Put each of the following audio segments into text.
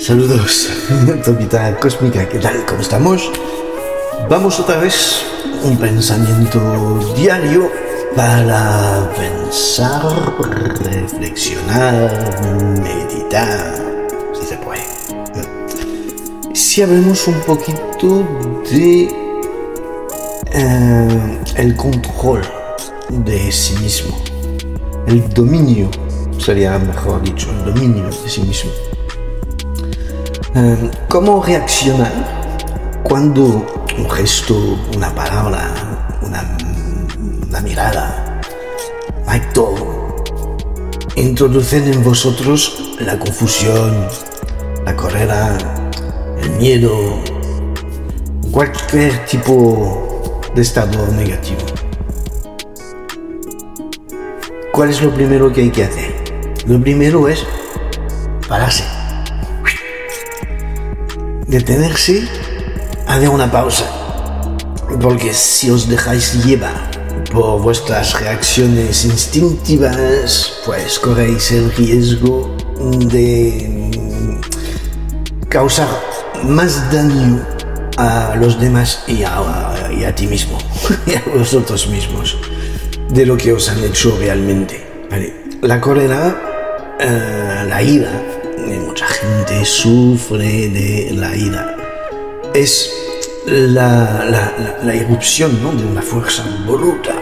Saludos, Topita Cósmica, ¿qué tal? ¿Cómo estamos? Vamos otra vez un pensamiento diario para pensar, reflexionar, meditar, si se puede. Si hablamos un poquito de eh, el control de sí mismo, el dominio, sería mejor dicho, el dominio de sí mismo. Eh, ¿Cómo reaccionar cuando un gesto, una palabra, una, mirada, acto, introducen en vosotros la confusión, la carrera, el miedo, cualquier tipo de estado negativo? ¿Cuál es lo primero que hay que hacer? Lo primero es pararse detenerse, hacer una pausa. Porque si os dejáis llevar por vuestras reacciones instintivas, pues corréis el riesgo de causar más daño a los demás y a, ti mismo, y a vosotros mismos, de lo que os han hecho realmente. La cólera, eh, la ira, sufre de la ira. Es la, la, irrupción de una fuerza bruta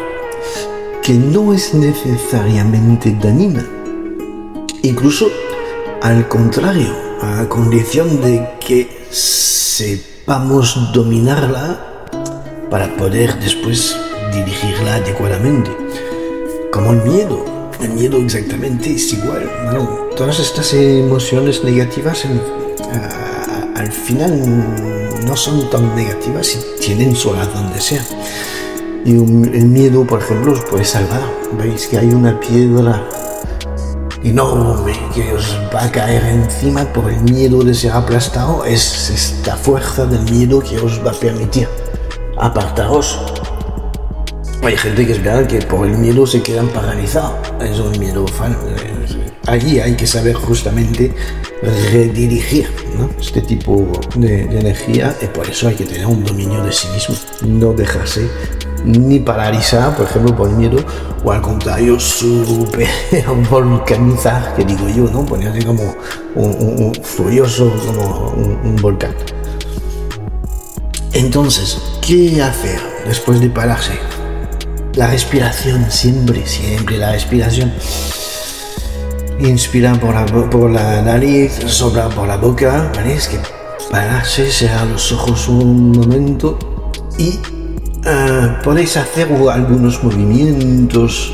que no es necesariamente dañina. Incluso al contrario, a condición de que sepamos dominarla para poder después dirigirla adecuadamente. Como el miedo el miedo exactamente es igual. todas estas emociones negativas al final no son tan negativas y tienen su razón de ser. Y el miedo, por ejemplo, os puede salvar. Veis que hay una piedra enorme que os va a caer encima por el miedo de ser aplastado. Es esta fuerza del miedo que os va a permitir apartaros hay gente que es verdad que por el miedo se quedan paralizados. Es un miedo falso. Allí hay que saber justamente redirigir este tipo de, energía y por eso hay que tener un dominio de sí mismo. No dejarse ni paralizar, por ejemplo, por el miedo, o al contrario, super volcanizar, que digo yo, ¿no? Ponerse como un, furioso, como un volcán. Entonces, ¿qué hacer después de pararse? La respiración, siempre, siempre la respiración. Inspira por la, por la nariz, sopla por la boca, ¿vale? Es que pararse, cerrar los ojos un momento y uh, podéis hacer algunos movimientos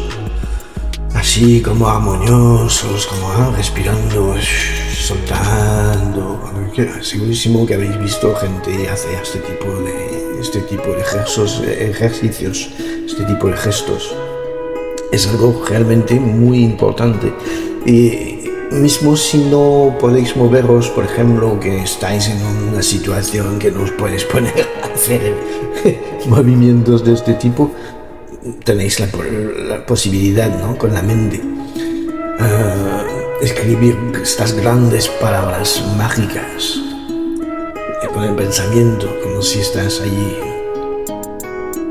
así como armoniosos, como ah, respirando, soltando. Segurísimo que habéis visto gente hacer este tipo de, este tipo de ejercicios, ejercicios este tipo de gestos. Es algo realmente muy importante. Y mismo si no podéis moveros, por ejemplo, que estáis en una situación que no os podéis poner a hacer movimientos de este tipo, tenéis la, posibilidad, ¿no? Con la mente. Uh, escribir estas grandes palabras mágicas con el pensamiento, como si estás allí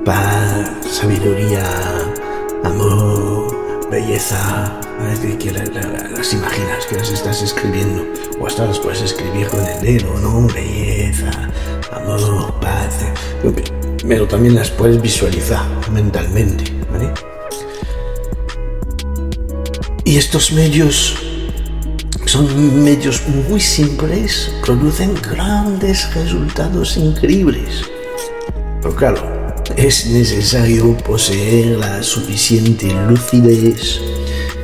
paz, sabiduría, amor, belleza, que las imaginas, que las estás escribiendo, o hasta las puedes escribir con el dedo, ¿no? Belleza, amor, paz, pero también las puedes visualizar mentalmente, ¿vale? Y estos medios son medios muy simples, producen grandes resultados increíbles. Pero claro, es necesario poseer la suficiente lucidez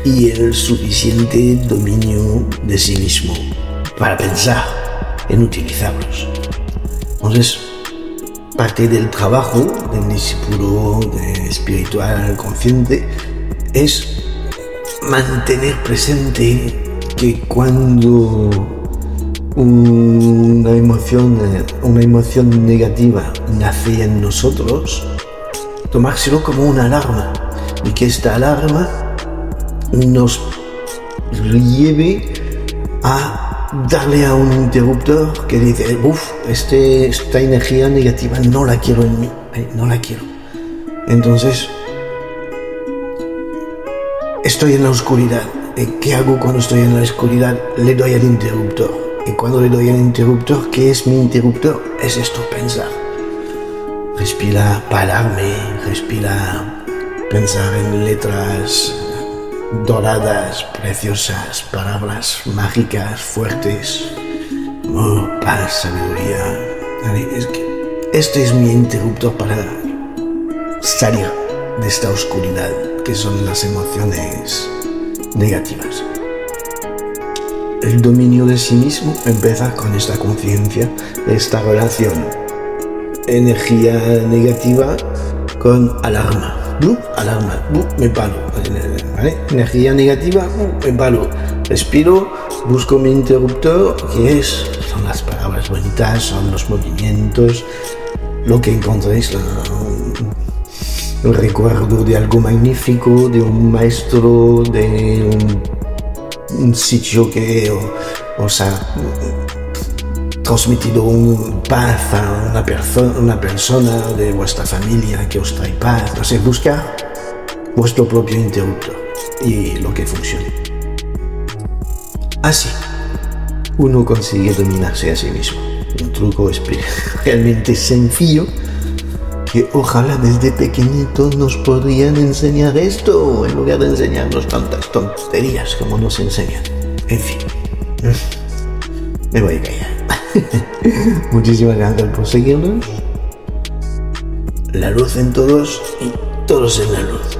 y el suficiente dominio de sí mismo para pensar en utilizarlos. Entonces, parte del trabajo del discípulo espiritual consciente es mantener presente que cuando una emoción, una emoción negativa nace en nosotros, tomárselo como una alarma y que esta alarma nos lleve a darle a un interruptor que dice, uff, este, esta energía negativa no la quiero en mí, eh, no la quiero. Entonces, estoy en la oscuridad. ¿Qué hago cuando estoy en la oscuridad? Le doy al interruptor. Y cuando le doy al interruptor, ¿qué es mi interruptor? Es esto, pensar. Respira, pararme, respira, pensar en letras doradas, preciosas, palabras mágicas, fuertes. Oh, paz, sabiduría. Es este es mi interruptor para salir de esta oscuridad que son las emociones negativas. El dominio de sí mismo empieza con esta conciencia, esta relación energía negativa con alarma. Alarma, me paro. Energía negativa, me paro. Respiro, busco mi interruptor, que es, son las palabras bonitas, son los movimientos, lo que encontréis, el recuerdo de algo magnífico, de un maestro, de un, sitio que os ha transmitido un paz a una, persona, una persona de vuestra familia que os trae paz. O sea, vuestro propio interruptor y lo que funcione. Así, uno consigue dominarse a sí mismo. Un truco realmente sencillo que ojalá desde pequeñitos nos podrían enseñar esto en lugar de enseñarnos tantas tonterías como nos enseñan. En fin, me voy a callar. Muchísimas gracias por seguirnos. La luz en todos y todos en la luz.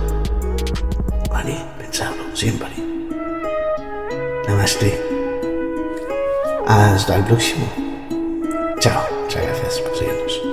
Vale, pensarlo siempre. Namaste. Hasta el próximo. Chao. Muchas gracias por seguirnos.